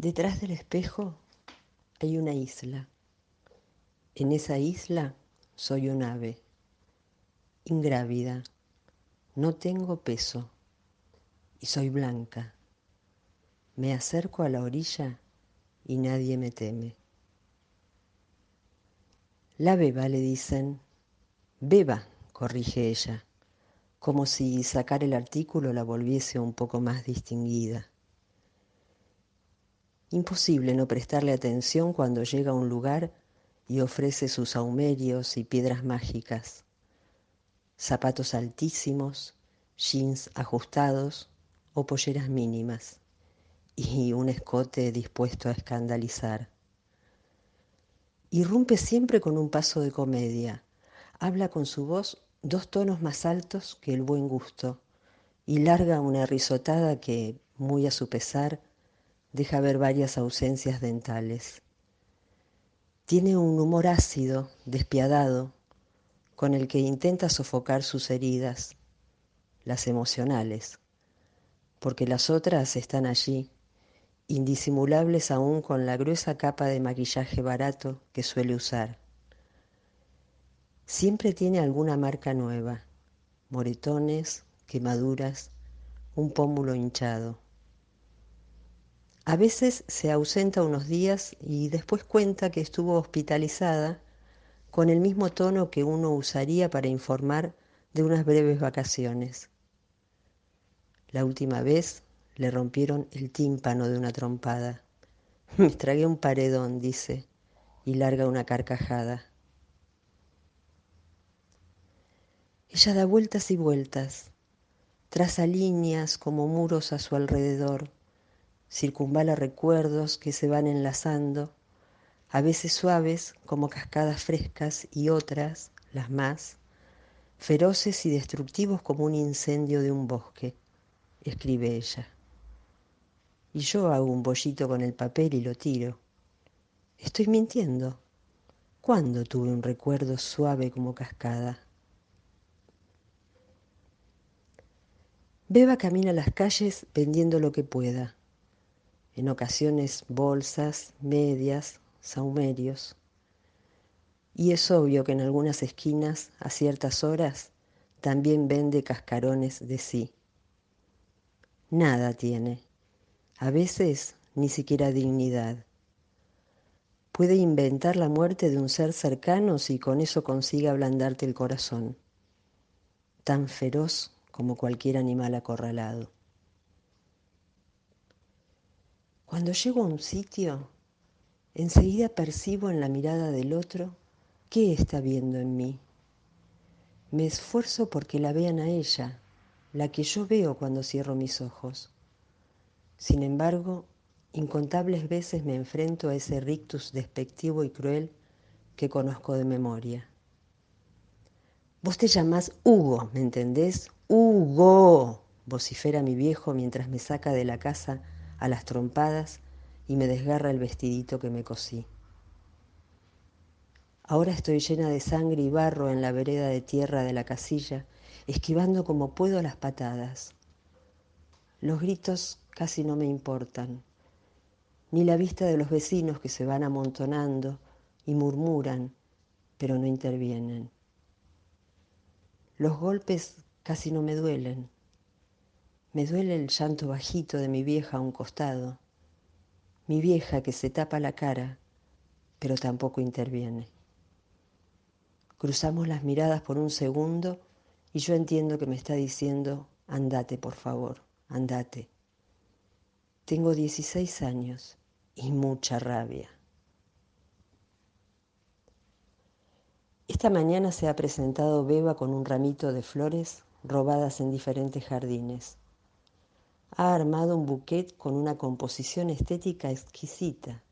Detrás del espejo hay una isla. En esa isla soy un ave, ingrávida, no tengo peso y soy blanca. Me acerco a la orilla y nadie me teme. La beba, le dicen. Beba, corrige ella, como si sacar el artículo la volviese un poco más distinguida. Imposible no prestarle atención cuando llega a un lugar y ofrece sus aumerios y piedras mágicas. Zapatos altísimos, jeans ajustados o polleras mínimas y un escote dispuesto a escandalizar. Irrumpe siempre con un paso de comedia. Habla con su voz dos tonos más altos que el buen gusto y larga una risotada que, muy a su pesar, deja ver varias ausencias dentales. Tiene un humor ácido, despiadado, con el que intenta sofocar sus heridas, las emocionales, porque las otras están allí, indisimulables aún con la gruesa capa de maquillaje barato que suele usar. Siempre tiene alguna marca nueva, moretones, quemaduras, un pómulo hinchado. A veces se ausenta unos días y después cuenta que estuvo hospitalizada con el mismo tono que uno usaría para informar de unas breves vacaciones. La última vez le rompieron el tímpano de una trompada. Me tragué un paredón, dice, y larga una carcajada. Ella da vueltas y vueltas, traza líneas como muros a su alrededor, circunvala recuerdos que se van enlazando, a veces suaves como cascadas frescas y otras, las más, feroces y destructivos como un incendio de un bosque, escribe ella y yo hago un bollito con el papel y lo tiro. Estoy mintiendo. ¿Cuándo tuve un recuerdo suave como cascada? Beba camina las calles vendiendo lo que pueda. En ocasiones bolsas, medias, saumerios. Y es obvio que en algunas esquinas, a ciertas horas, también vende cascarones de sí. Nada tiene, a veces ni siquiera dignidad. Puede inventar la muerte de un ser cercano si con eso consigue ablandarte el corazón, tan feroz como cualquier animal acorralado. Cuando llego a un sitio, enseguida percibo en la mirada del otro qué está viendo en mí. Me esfuerzo porque la vean a ella, la que yo veo cuando cierro mis ojos. Sin embargo, incontables veces me enfrento a ese rictus despectivo y cruel que conozco de memoria. Vos te llamás Hugo, ¿me entendés? Hugo, vocifera mi viejo mientras me saca de la casa a las trompadas y me desgarra el vestidito que me cosí. Ahora estoy llena de sangre y barro en la vereda de tierra de la casilla, esquivando como puedo las patadas. Los gritos casi no me importan, ni la vista de los vecinos que se van amontonando y murmuran, pero no intervienen. Los golpes casi no me duelen. Me duele el llanto bajito de mi vieja a un costado, mi vieja que se tapa la cara, pero tampoco interviene. Cruzamos las miradas por un segundo y yo entiendo que me está diciendo, andate por favor, andate. Tengo 16 años y mucha rabia. Esta mañana se ha presentado Beba con un ramito de flores robadas en diferentes jardines. Ha armado un bouquet con una composición estética exquisita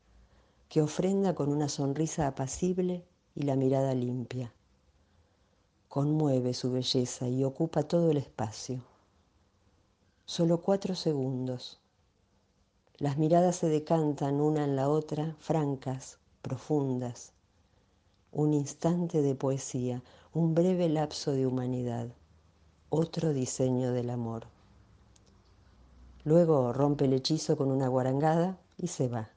que ofrenda con una sonrisa apacible y la mirada limpia. Conmueve su belleza y ocupa todo el espacio. Solo cuatro segundos las miradas se decantan una en la otra, francas, profundas. Un instante de poesía, un breve lapso de humanidad, otro diseño del amor. Luego rompe el hechizo con una guarangada y se va.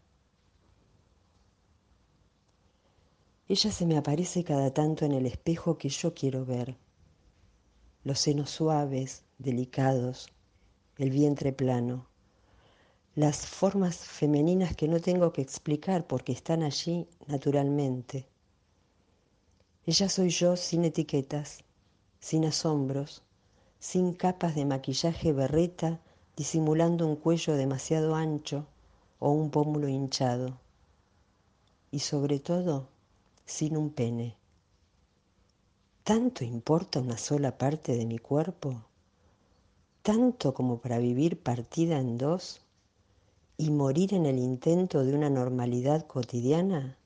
Ella se me aparece cada tanto en el espejo que yo quiero ver. Los senos suaves, delicados, el vientre plano, las formas femeninas que no tengo que explicar porque están allí naturalmente. Ella soy yo sin etiquetas, sin asombros, sin capas de maquillaje berreta disimulando un cuello demasiado ancho o un pómulo hinchado. Y sobre todo, sin un pene. ¿Tanto importa una sola parte de mi cuerpo? ¿Tanto como para vivir partida en dos y morir en el intento de una normalidad cotidiana?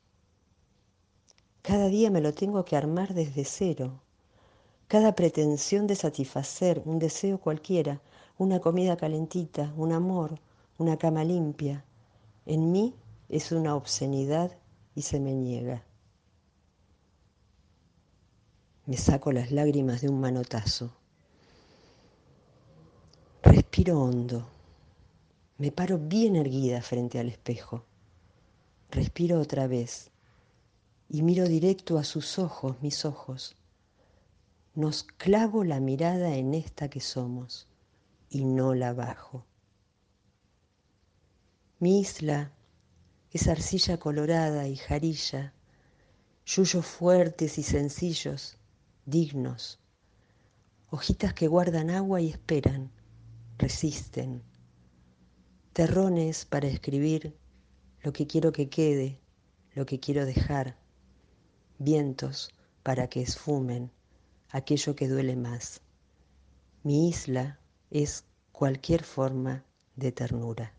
Cada día me lo tengo que armar desde cero. Cada pretensión de satisfacer un deseo cualquiera, una comida calentita, un amor, una cama limpia, en mí es una obscenidad y se me niega. Me saco las lágrimas de un manotazo. Respiro hondo. Me paro bien erguida frente al espejo. Respiro otra vez y miro directo a sus ojos, mis ojos. Nos clavo la mirada en esta que somos y no la bajo. Mi isla es arcilla colorada y jarilla, yuyos fuertes y sencillos dignos, hojitas que guardan agua y esperan, resisten, terrones para escribir lo que quiero que quede, lo que quiero dejar, vientos para que esfumen aquello que duele más. Mi isla es cualquier forma de ternura.